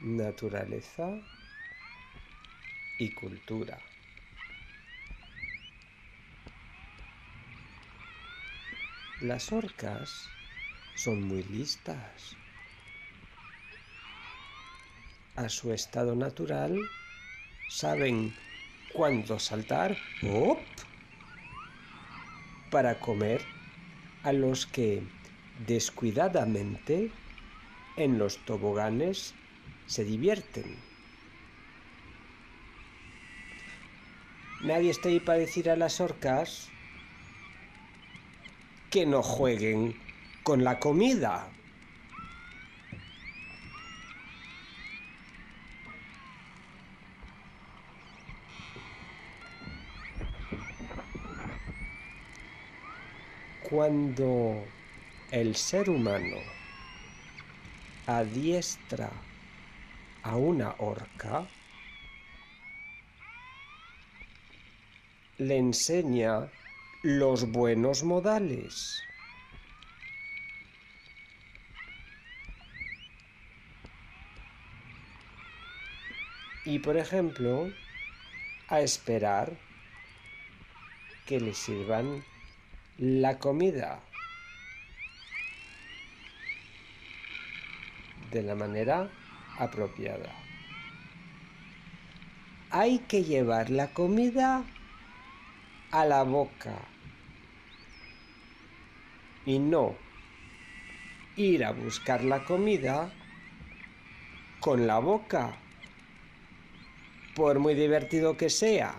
naturaleza y cultura. Las orcas son muy listas. A su estado natural saben cuándo saltar para comer a los que descuidadamente en los toboganes se divierten. Nadie está ahí para decir a las orcas que no jueguen con la comida. Cuando el ser humano adiestra a una orca, le enseña los buenos modales. Y por ejemplo, a esperar que le sirvan la comida de la manera apropiada. Hay que llevar la comida a la boca y no ir a buscar la comida con la boca, por muy divertido que sea.